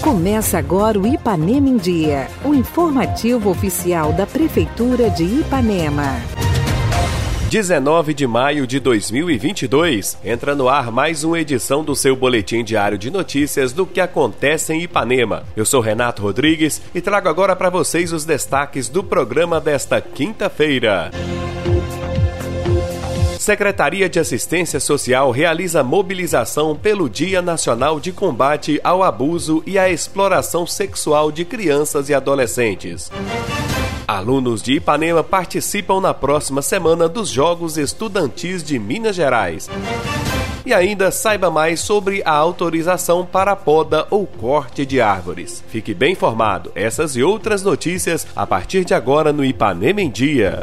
Começa agora o Ipanema em Dia, o informativo oficial da Prefeitura de Ipanema. 19 de maio de 2022, entra no ar mais uma edição do seu boletim diário de notícias do que acontece em Ipanema. Eu sou Renato Rodrigues e trago agora para vocês os destaques do programa desta quinta-feira. Secretaria de Assistência Social realiza mobilização pelo Dia Nacional de Combate ao Abuso e à Exploração Sexual de Crianças e Adolescentes. Alunos de Ipanema participam na próxima semana dos Jogos Estudantis de Minas Gerais. E ainda saiba mais sobre a autorização para poda ou corte de árvores. Fique bem informado. Essas e outras notícias a partir de agora no Ipanema em Dia.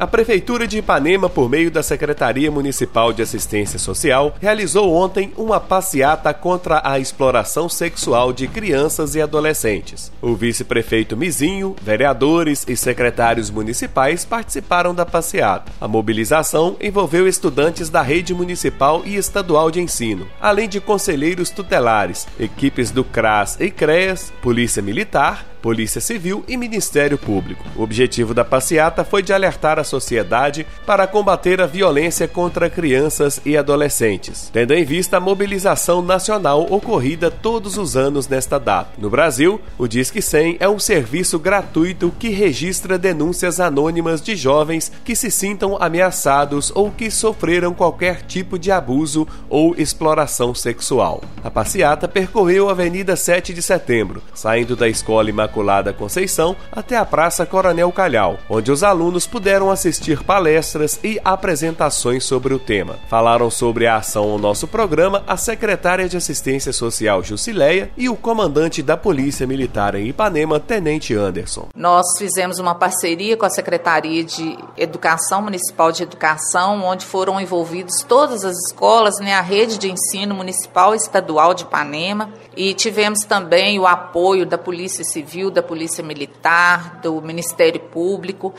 A Prefeitura de Ipanema, por meio da Secretaria Municipal de Assistência Social, realizou ontem uma passeata contra a exploração sexual de crianças e adolescentes. O vice-prefeito Mizinho, vereadores e secretários municipais participaram da passeata. A mobilização envolveu estudantes da rede municipal e estadual de ensino, além de conselheiros tutelares, equipes do CRAS e CREAS, Polícia Militar, Polícia Civil e Ministério Público. O objetivo da passeata foi de alertar a sociedade para combater a violência contra crianças e adolescentes, tendo em vista a mobilização nacional ocorrida todos os anos nesta data. No Brasil, o Disque 100 é um serviço gratuito que registra denúncias anônimas de jovens que se sintam ameaçados ou que sofreram qualquer tipo de abuso ou exploração sexual. A passeata percorreu a Avenida 7 de Setembro, saindo da Escola Imaculada Conceição até a Praça Coronel Calhau, onde os alunos puderam assistir palestras e apresentações sobre o tema. Falaram sobre a ação ao nosso programa a secretária de Assistência Social Jusileia e o comandante da Polícia Militar em Ipanema, Tenente Anderson. Nós fizemos uma parceria com a Secretaria de Educação Municipal de Educação, onde foram envolvidos todas as escolas, né, a rede de ensino municipal e estadual de Ipanema, e tivemos também o apoio da Polícia Civil, da Polícia Militar, do Ministério Público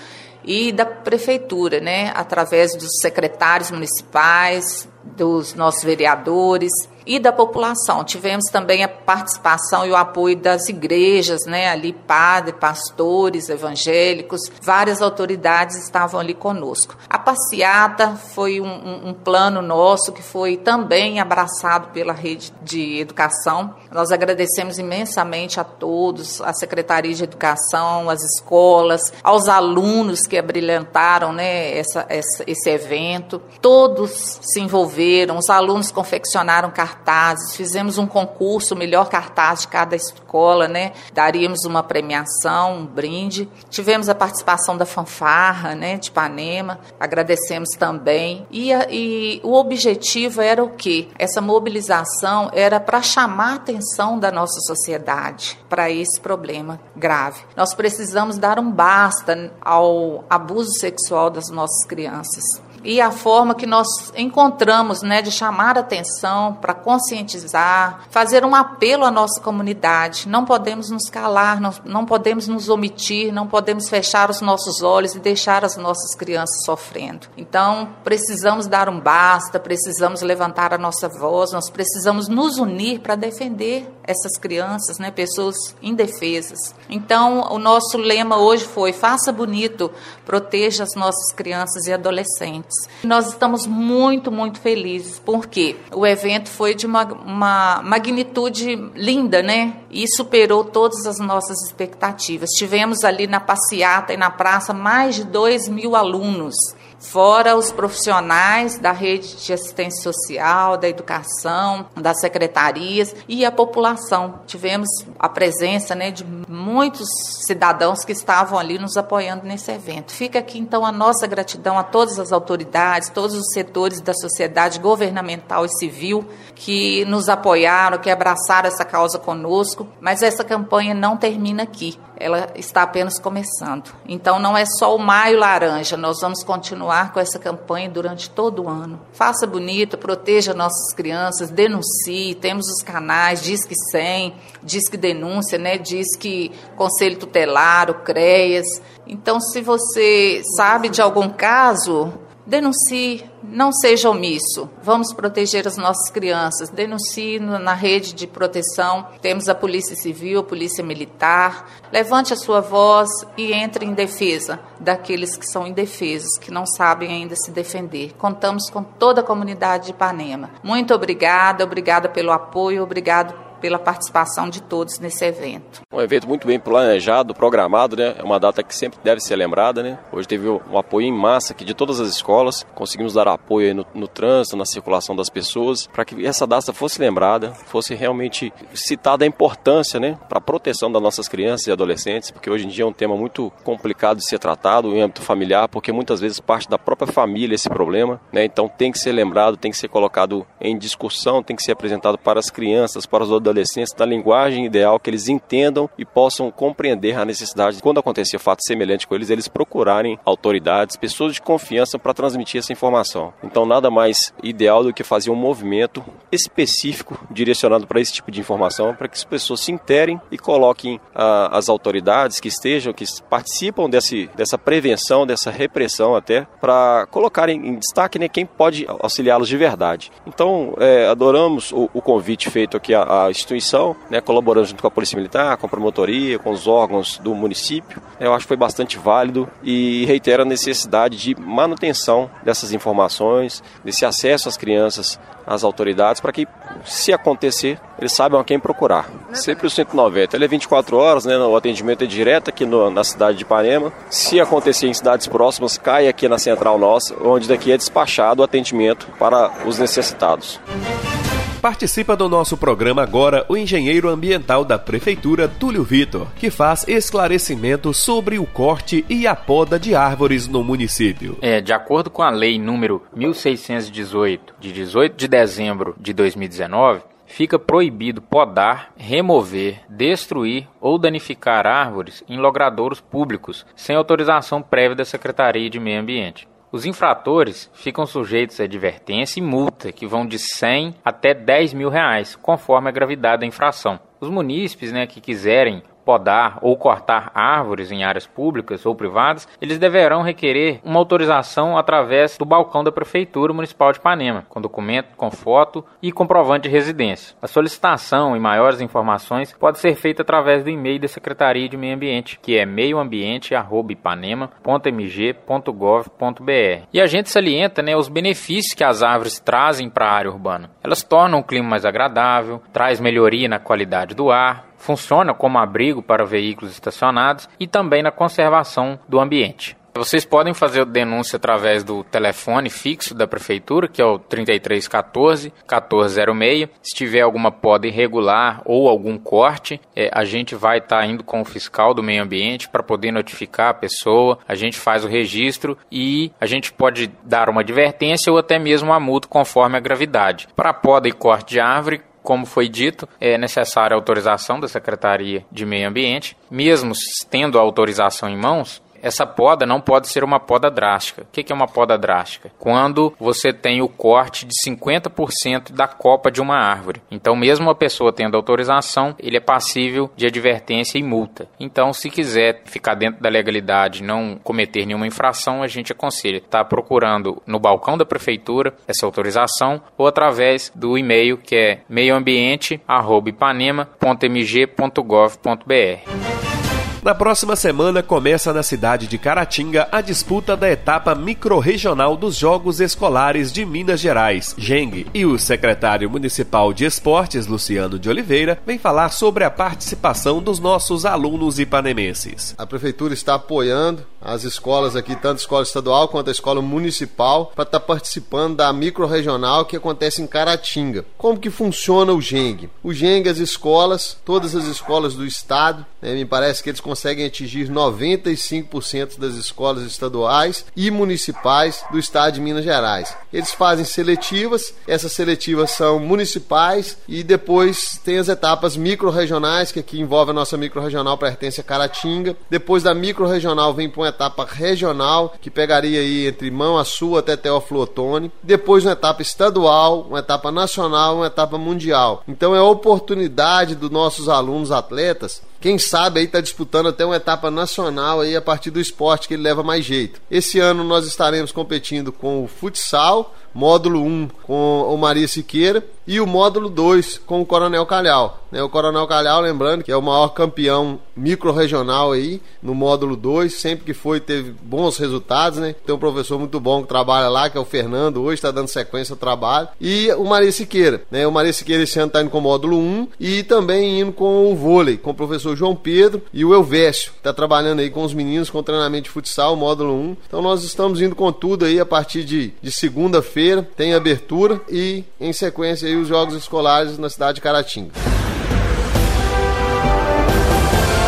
e da prefeitura, né, através dos secretários municipais, dos nossos vereadores e da população. Tivemos também a participação e o apoio das igrejas, né, ali padres, pastores, evangélicos, várias autoridades estavam ali conosco. A passeata foi um, um, um plano nosso que foi também abraçado pela rede de educação. Nós agradecemos imensamente a todos, a Secretaria de Educação, as escolas, aos alunos que abrilhantaram, né, essa, essa, esse evento. Todos se envolveram, os alunos confeccionaram cartões cartazes, fizemos um concurso, o melhor cartaz de cada escola, né? Daríamos uma premiação, um brinde. Tivemos a participação da fanfarra, né, de Ipanema, agradecemos também. E, e o objetivo era o quê? Essa mobilização era para chamar a atenção da nossa sociedade para esse problema grave. Nós precisamos dar um basta ao abuso sexual das nossas crianças e a forma que nós encontramos né, de chamar atenção para conscientizar, fazer um apelo à nossa comunidade. Não podemos nos calar, não, não podemos nos omitir, não podemos fechar os nossos olhos e deixar as nossas crianças sofrendo. Então, precisamos dar um basta, precisamos levantar a nossa voz, nós precisamos nos unir para defender essas crianças, né, pessoas indefesas. Então, o nosso lema hoje foi: faça bonito, proteja as nossas crianças e adolescentes. Nós estamos muito, muito felizes, porque o evento foi de uma, uma magnitude linda, né? E superou todas as nossas expectativas. Tivemos ali na passeata e na praça mais de 2 mil alunos fora os profissionais da rede de assistência social, da educação, das secretarias e a população. Tivemos a presença né, de muitos cidadãos que estavam ali nos apoiando nesse evento. Fica aqui então a nossa gratidão a todas as autoridades, todos os setores da sociedade governamental e civil que nos apoiaram, que abraçaram essa causa conosco, mas essa campanha não termina aqui. Ela está apenas começando. Então não é só o Maio Laranja, nós vamos continuar com essa campanha durante todo o ano. Faça bonito, proteja nossas crianças, denuncie, temos os canais, diz que 100, diz que denúncia, né? Diz que Conselho Tutelar, o CREAS. Então se você sabe de algum caso, denuncie, não seja omisso. Vamos proteger as nossas crianças. Denuncie na rede de proteção. Temos a Polícia Civil, a Polícia Militar. Levante a sua voz e entre em defesa daqueles que são indefesos, que não sabem ainda se defender. Contamos com toda a comunidade de Ipanema. Muito obrigada, obrigada pelo apoio, obrigado pela participação de todos nesse evento. Um evento muito bem planejado, programado, né? É uma data que sempre deve ser lembrada, né? Hoje teve um apoio em massa aqui de todas as escolas, conseguimos dar apoio no, no trânsito, na circulação das pessoas, para que essa data fosse lembrada, fosse realmente citada a importância, né, para a proteção das nossas crianças e adolescentes, porque hoje em dia é um tema muito complicado de ser tratado em âmbito familiar, porque muitas vezes parte da própria família esse problema, né? Então tem que ser lembrado, tem que ser colocado em discussão, tem que ser apresentado para as crianças, para os adolescentes adolescentes da linguagem ideal que eles entendam e possam compreender a necessidade de, quando acontecer fato semelhante com eles, eles procurarem autoridades, pessoas de confiança para transmitir essa informação. Então, nada mais ideal do que fazer um movimento específico direcionado para esse tipo de informação, para que as pessoas se interem e coloquem ah, as autoridades que estejam, que participam desse, dessa prevenção, dessa repressão até, para colocarem em destaque né, quem pode auxiliá-los de verdade. Então, é, adoramos o, o, convite feito aqui à, à instituição, né, colaborando junto com a Polícia Militar, com a promotoria, com os órgãos do município. Eu acho que foi bastante válido e reitera a necessidade de manutenção dessas informações, desse acesso às crianças às autoridades, para que, se acontecer, eles saibam a quem procurar. Sempre o 190, ele é 24 horas, né, o atendimento é direto aqui no, na cidade de Ipanema. Se acontecer em cidades próximas, cai aqui na central nossa, onde daqui é despachado o atendimento para os necessitados. Participa do nosso programa agora o engenheiro ambiental da Prefeitura, Túlio Vitor, que faz esclarecimento sobre o corte e a poda de árvores no município. É, de acordo com a lei número 1618, de 18 de dezembro de 2019, fica proibido podar, remover, destruir ou danificar árvores em logradouros públicos sem autorização prévia da Secretaria de Meio Ambiente. Os infratores ficam sujeitos a advertência e multa que vão de 100 até 10 mil reais, conforme a gravidade da infração. Os munícipes né, que quiserem podar ou cortar árvores em áreas públicas ou privadas, eles deverão requerer uma autorização através do balcão da Prefeitura Municipal de Ipanema, com documento, com foto e comprovante de residência. A solicitação e maiores informações pode ser feita através do e-mail da Secretaria de Meio Ambiente, que é meioambiente@ipanema.mg.gov.br. E a gente salienta né, os benefícios que as árvores trazem para a área urbana. Elas tornam o clima mais agradável, traz melhoria na qualidade do ar, funciona como abrigo para veículos estacionados e também na conservação do ambiente. Vocês podem fazer denúncia através do telefone fixo da prefeitura, que é o 3314 1406. Se tiver alguma poda irregular ou algum corte, é, a gente vai estar tá indo com o fiscal do meio ambiente para poder notificar a pessoa. A gente faz o registro e a gente pode dar uma advertência ou até mesmo uma multa conforme a gravidade. Para poda e corte de árvore, como foi dito, é necessária a autorização da Secretaria de Meio Ambiente. Mesmo tendo a autorização em mãos, essa poda não pode ser uma poda drástica. O que é uma poda drástica? Quando você tem o corte de 50% da copa de uma árvore. Então, mesmo a pessoa tendo autorização, ele é passível de advertência e multa. Então, se quiser ficar dentro da legalidade, não cometer nenhuma infração, a gente aconselha estar tá procurando no balcão da prefeitura essa autorização ou através do e-mail que é meioambiente@ipanema.mg.gov.br. Na próxima semana começa na cidade de Caratinga a disputa da etapa microrregional dos Jogos Escolares de Minas Gerais, GENG, e o secretário municipal de Esportes, Luciano de Oliveira, vem falar sobre a participação dos nossos alunos ipanemenses. A prefeitura está apoiando as escolas aqui, tanto a escola estadual quanto a escola municipal, para estar participando da microrregional que acontece em Caratinga. Como que funciona o GENG? O GENG, as escolas, todas as escolas do estado, né, me parece que eles conseguem atingir 95% das escolas estaduais e municipais do estado de Minas Gerais. Eles fazem seletivas, essas seletivas são municipais e depois tem as etapas micro-regionais, que aqui envolve a nossa micro-regional pertence a Caratinga. Depois da micro-regional vem para uma etapa regional, que pegaria aí entre Mão a Sul até Teófilo Otoni. Depois uma etapa estadual, uma etapa nacional, uma etapa mundial. Então é a oportunidade dos nossos alunos atletas quem sabe aí está disputando até uma etapa nacional aí a partir do esporte que ele leva mais jeito. Esse ano nós estaremos competindo com o futsal, módulo 1 com o Maria Siqueira e o módulo 2 com o Coronel Calhau. Né? O Coronel Calhau, lembrando que é o maior campeão micro-regional aí no módulo 2, sempre que foi teve bons resultados, né? Tem um professor muito bom que trabalha lá, que é o Fernando, hoje está dando sequência ao trabalho. E o Maria Siqueira, né? O Maria Siqueira esse ano está indo com o módulo 1 e também indo com o vôlei, com o professor João Pedro e o Elvésio, que está trabalhando aí com os meninos com treinamento de futsal, módulo 1. Então nós estamos indo com tudo aí a partir de, de segunda-feira, tem abertura e em sequência aí os jogos escolares na cidade de Caratinga.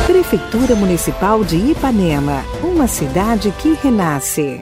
Prefeitura Municipal de Ipanema, uma cidade que renasce.